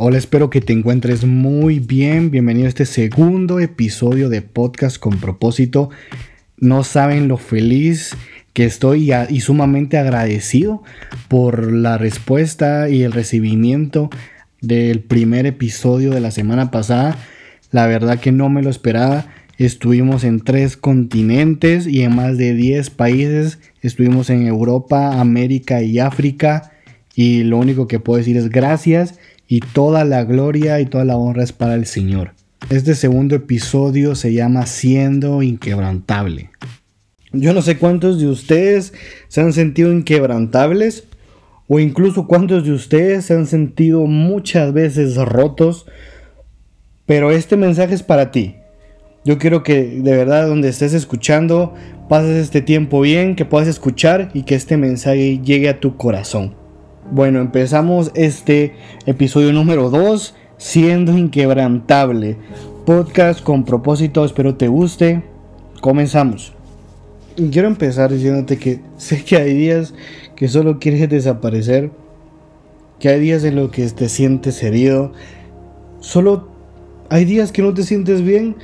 Hola, espero que te encuentres muy bien. Bienvenido a este segundo episodio de Podcast con propósito. No saben lo feliz que estoy y sumamente agradecido por la respuesta y el recibimiento del primer episodio de la semana pasada. La verdad que no me lo esperaba. Estuvimos en tres continentes y en más de 10 países. Estuvimos en Europa, América y África. Y lo único que puedo decir es gracias y toda la gloria y toda la honra es para el Señor. Este segundo episodio se llama Siendo Inquebrantable. Yo no sé cuántos de ustedes se han sentido inquebrantables o incluso cuántos de ustedes se han sentido muchas veces rotos, pero este mensaje es para ti. Yo quiero que de verdad donde estés escuchando pases este tiempo bien, que puedas escuchar y que este mensaje llegue a tu corazón. Bueno, empezamos este episodio número 2, siendo inquebrantable. Podcast con propósito, espero te guste. Comenzamos. Quiero empezar diciéndote que sé que hay días que solo quieres desaparecer, que hay días en los que te sientes herido, solo hay días que no te sientes bien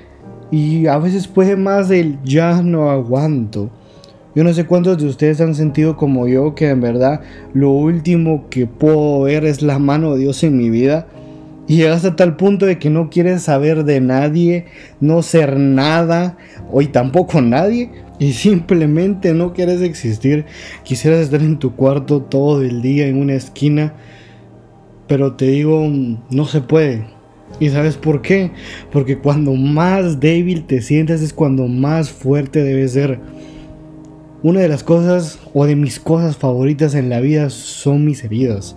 y a veces puede más el ya no aguanto. Yo no sé cuántos de ustedes han sentido como yo que en verdad lo último que puedo ver es la mano de Dios en mi vida. Y llegas a tal punto de que no quieres saber de nadie, no ser nada, hoy tampoco nadie, y simplemente no quieres existir. Quisieras estar en tu cuarto todo el día en una esquina, pero te digo, no se puede. ¿Y sabes por qué? Porque cuando más débil te sientes es cuando más fuerte debes ser. Una de las cosas o de mis cosas favoritas en la vida son mis heridas.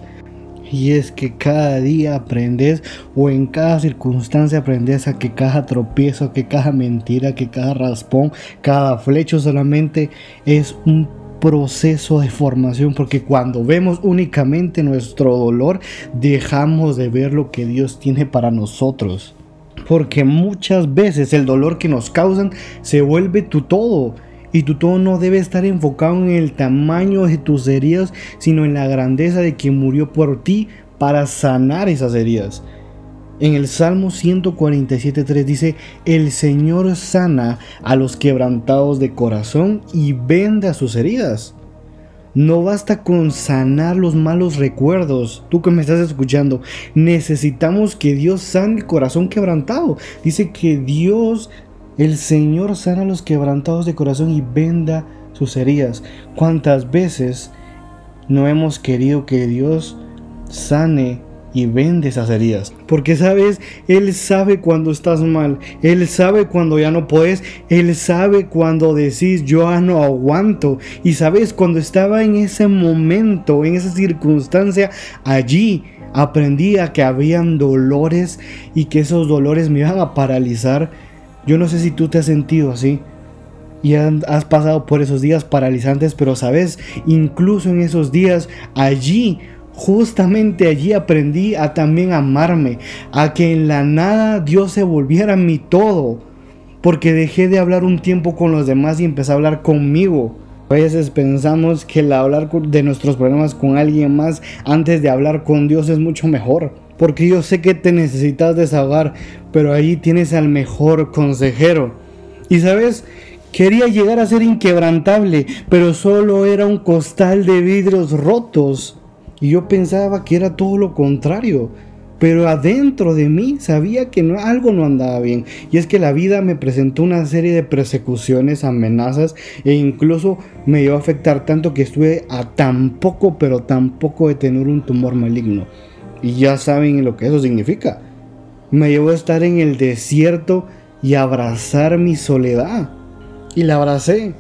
Y es que cada día aprendes o en cada circunstancia aprendes a que cada tropiezo, que cada mentira, que cada raspón, cada flecho solamente es un proceso de formación porque cuando vemos únicamente nuestro dolor dejamos de ver lo que Dios tiene para nosotros. Porque muchas veces el dolor que nos causan se vuelve tu todo y tu todo no debe estar enfocado en el tamaño de tus heridas, sino en la grandeza de quien murió por ti para sanar esas heridas. En el Salmo 147.3 dice, el Señor sana a los quebrantados de corazón y venda sus heridas. No basta con sanar los malos recuerdos. Tú que me estás escuchando, necesitamos que Dios sane el corazón quebrantado. Dice que Dios el Señor sana a los quebrantados de corazón y venda sus heridas. ¿Cuántas veces no hemos querido que Dios sane y vende esas heridas? Porque sabes, Él sabe cuando estás mal, Él sabe cuando ya no puedes, Él sabe cuando decís yo ya no aguanto. Y sabes, cuando estaba en ese momento, en esa circunstancia, allí aprendí a que habían dolores y que esos dolores me iban a paralizar yo no sé si tú te has sentido así y has pasado por esos días paralizantes, pero sabes, incluso en esos días, allí, justamente allí aprendí a también amarme, a que en la nada Dios se volviera mi todo, porque dejé de hablar un tiempo con los demás y empecé a hablar conmigo. A veces pensamos que el hablar de nuestros problemas con alguien más antes de hablar con Dios es mucho mejor porque yo sé que te necesitas desahogar, pero ahí tienes al mejor consejero. Y sabes, quería llegar a ser inquebrantable, pero solo era un costal de vidrios rotos. Y yo pensaba que era todo lo contrario. Pero adentro de mí sabía que no, algo no andaba bien. Y es que la vida me presentó una serie de persecuciones, amenazas e incluso me dio a afectar tanto que estuve a tan poco, pero tan poco de tener un tumor maligno. Y ya saben lo que eso significa. Me llevó a estar en el desierto y abrazar mi soledad. Y la abracé.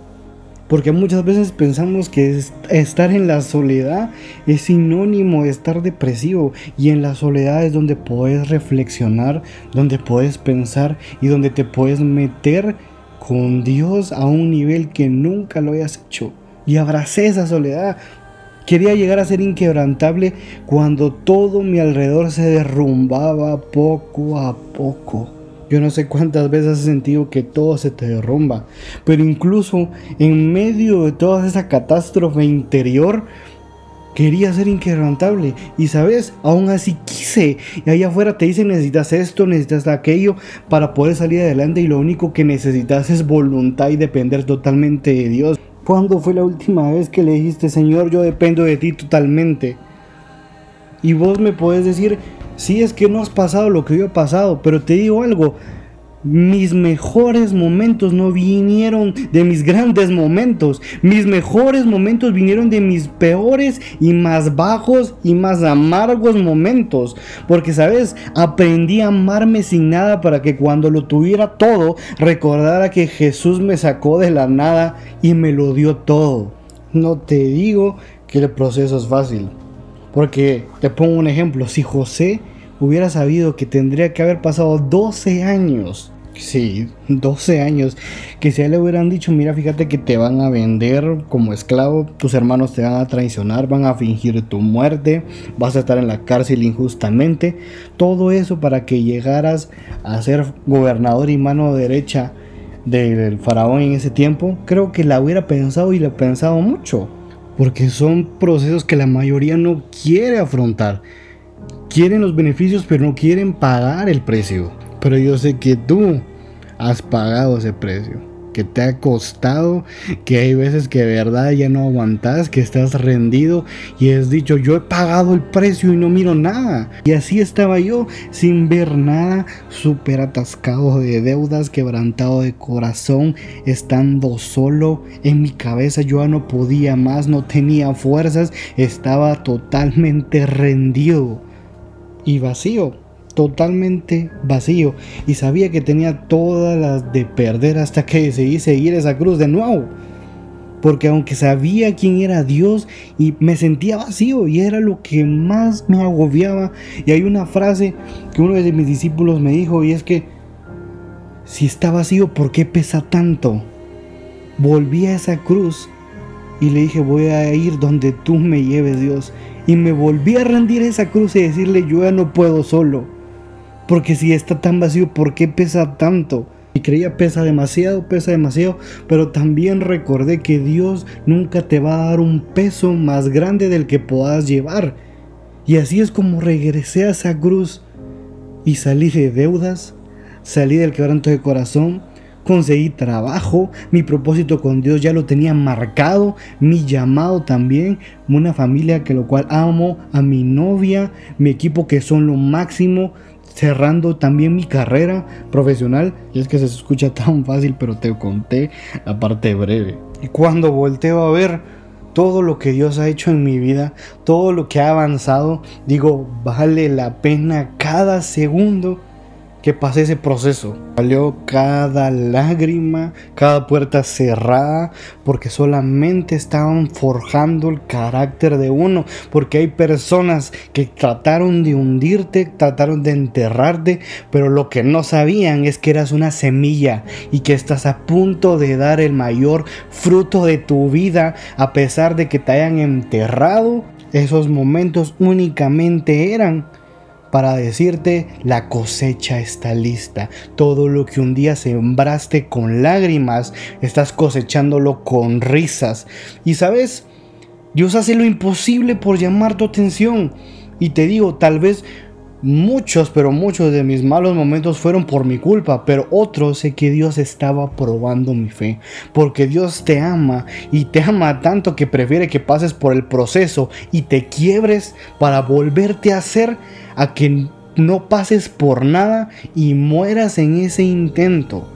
Porque muchas veces pensamos que estar en la soledad es sinónimo de estar depresivo. Y en la soledad es donde puedes reflexionar, donde puedes pensar y donde te puedes meter con Dios a un nivel que nunca lo hayas hecho. Y abracé esa soledad Quería llegar a ser inquebrantable cuando todo mi alrededor se derrumbaba poco a poco. Yo no sé cuántas veces has sentido que todo se te derrumba, pero incluso en medio de toda esa catástrofe interior, Quería ser inquebrantable. Y sabes, aún así quise. Y allá afuera te dicen necesitas esto, necesitas aquello para poder salir adelante. Y lo único que necesitas es voluntad y depender totalmente de Dios. ¿Cuándo fue la última vez que le dijiste, Señor, yo dependo de ti totalmente? Y vos me podés decir, sí, es que no has pasado lo que yo he pasado, pero te digo algo, mis mejores momentos no vinieron de mis grandes momentos. Mis mejores momentos vinieron de mis peores y más bajos y más amargos momentos. Porque, ¿sabes? Aprendí a amarme sin nada para que cuando lo tuviera todo, recordara que Jesús me sacó de la nada y me lo dio todo. No te digo que el proceso es fácil. Porque te pongo un ejemplo. Si José hubiera sabido que tendría que haber pasado 12 años. Sí, 12 años. Que si le hubieran dicho, mira, fíjate que te van a vender como esclavo, tus hermanos te van a traicionar, van a fingir tu muerte, vas a estar en la cárcel injustamente. Todo eso para que llegaras a ser gobernador y mano derecha del faraón en ese tiempo, creo que la hubiera pensado y la pensado mucho. Porque son procesos que la mayoría no quiere afrontar quieren los beneficios pero no quieren pagar el precio. Pero yo sé que tú has pagado ese precio. Que te ha costado, que hay veces que de verdad ya no aguantas, que estás rendido y has dicho yo he pagado el precio y no miro nada. Y así estaba yo, sin ver nada, súper atascado de deudas, quebrantado de corazón, estando solo en mi cabeza. Yo ya no podía más, no tenía fuerzas, estaba totalmente rendido y vacío, totalmente vacío. Y sabía que tenía todas las de perder hasta que decidí seguir esa cruz de nuevo. Porque aunque sabía quién era Dios y me sentía vacío y era lo que más me agobiaba. Y hay una frase que uno de mis discípulos me dijo y es que si está vacío, ¿por qué pesa tanto? Volví a esa cruz y le dije, voy a ir donde tú me lleves Dios. Y me volví a rendir esa cruz y decirle, yo ya no puedo solo. Porque si está tan vacío, ¿por qué pesa tanto? Y creía pesa demasiado, pesa demasiado, pero también recordé que Dios nunca te va a dar un peso más grande del que puedas llevar. Y así es como regresé a esa cruz y salí de deudas, salí del quebranto de corazón, conseguí trabajo, mi propósito con Dios ya lo tenía marcado, mi llamado también, una familia que lo cual amo, a mi novia, mi equipo que son lo máximo, cerrando también mi carrera profesional. Y es que se escucha tan fácil, pero te conté la parte breve. Y cuando volteo a ver todo lo que Dios ha hecho en mi vida, todo lo que ha avanzado, digo, vale la pena cada segundo que pasé ese proceso. Valió cada lágrima, cada puerta cerrada, porque solamente estaban forjando el carácter de uno. Porque hay personas que trataron de hundirte, trataron de enterrarte, pero lo que no sabían es que eras una semilla y que estás a punto de dar el mayor fruto de tu vida, a pesar de que te hayan enterrado. Esos momentos únicamente eran para decirte la cosecha está lista. Todo lo que un día sembraste con lágrimas, estás cosechándolo con risas. Y sabes, Dios hace lo imposible por llamar tu atención. Y te digo, tal vez Muchos, pero muchos de mis malos momentos fueron por mi culpa, pero otros sé que Dios estaba probando mi fe, porque Dios te ama y te ama tanto que prefiere que pases por el proceso y te quiebres para volverte a hacer a que no pases por nada y mueras en ese intento.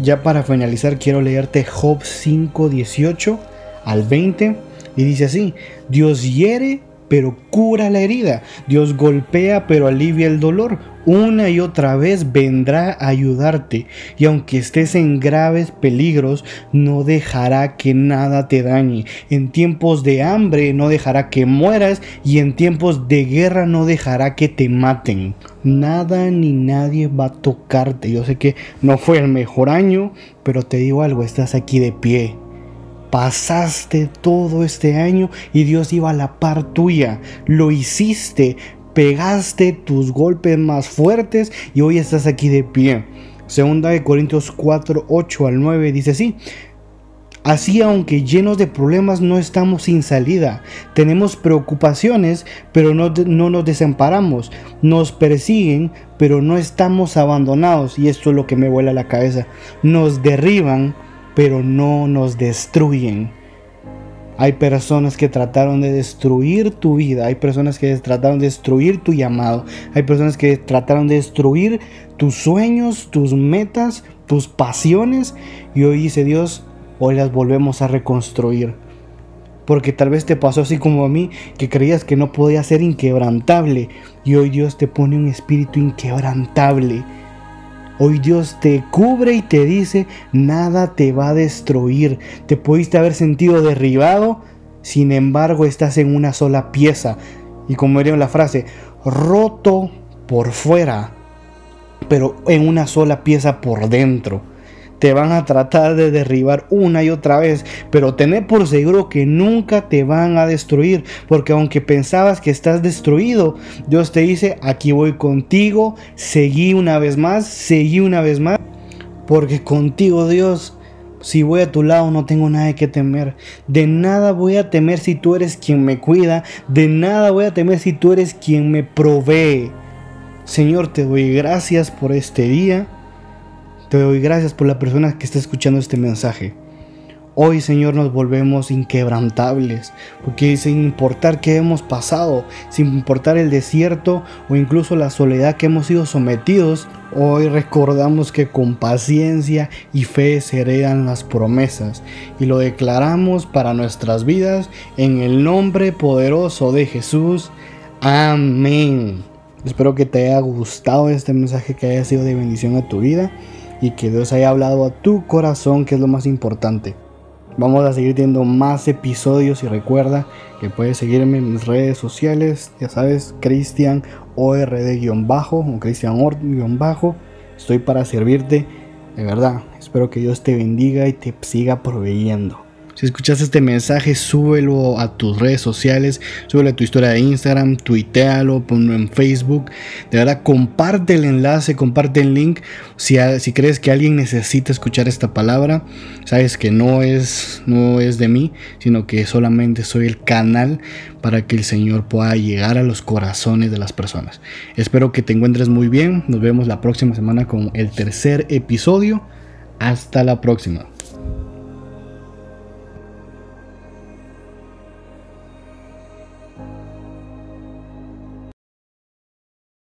Ya para finalizar quiero leerte Job 5, 18 al 20 y dice así, Dios hiere pero cura la herida. Dios golpea, pero alivia el dolor. Una y otra vez vendrá a ayudarte. Y aunque estés en graves peligros, no dejará que nada te dañe. En tiempos de hambre no dejará que mueras. Y en tiempos de guerra no dejará que te maten. Nada ni nadie va a tocarte. Yo sé que no fue el mejor año, pero te digo algo, estás aquí de pie Pasaste todo este año y Dios iba a la par tuya. Lo hiciste, pegaste tus golpes más fuertes y hoy estás aquí de pie. Segunda de Corintios 4, 8 al 9 dice así. Así, aunque llenos de problemas, no estamos sin salida. Tenemos preocupaciones, pero no, no, nos desamparamos. Nos persiguen, pero no estamos abandonados. Y esto es lo que me vuela la cabeza. Nos derriban, pero no nos destruyen. Hay personas que trataron de destruir tu vida, hay personas que trataron de destruir tu llamado, hay personas que trataron de destruir tus sueños, tus metas, tus pasiones. Y hoy dice Dios, hoy las volvemos a reconstruir. Porque tal vez te pasó así como a mí, que creías que no podía ser inquebrantable. Y hoy Dios te pone un espíritu inquebrantable. Hoy Dios te cubre y te dice, nada te va a destruir. Te pudiste haber sentido derribado, sin embargo estás en una sola pieza. Y como diría la frase, roto por fuera, pero en una sola pieza por dentro te van a tratar de derribar una y otra vez, pero tené por seguro que nunca te van a destruir, porque aunque pensabas que estás destruido, Dios te dice, aquí voy contigo, seguí una vez más, seguí una vez más, porque contigo Dios si voy a tu lado no tengo nada que temer. De nada voy a temer si tú eres quien me cuida. De nada voy a temer si tú eres quien me provee. Señor, te doy gracias por este día. Te doy gracias por la persona que está escuchando este mensaje. Hoy, Señor, nos volvemos inquebrantables, porque sin importar qué hemos pasado, sin importar el desierto o incluso la soledad que hemos sido sometidos, hoy recordamos que con paciencia y fe se heredan las promesas y lo declaramos para nuestras vidas en el nombre poderoso de Jesús. Amén. Espero que te haya gustado este mensaje, que haya sido de bendición a tu vida y que Dios haya hablado a tu corazón, que es lo más importante. Vamos a seguir teniendo más episodios y recuerda que puedes seguirme en mis redes sociales, ya sabes, Cristian ORD-bajo o Cristian Ord-bajo. Estoy para servirte, de verdad. Espero que Dios te bendiga y te siga proveyendo. Si escuchaste este mensaje, súbelo a tus redes sociales, súbelo a tu historia de Instagram, tuitealo, ponlo en Facebook. De verdad, comparte el enlace, comparte el link. Si, si crees que alguien necesita escuchar esta palabra, sabes que no es, no es de mí, sino que solamente soy el canal para que el Señor pueda llegar a los corazones de las personas. Espero que te encuentres muy bien. Nos vemos la próxima semana con el tercer episodio. Hasta la próxima.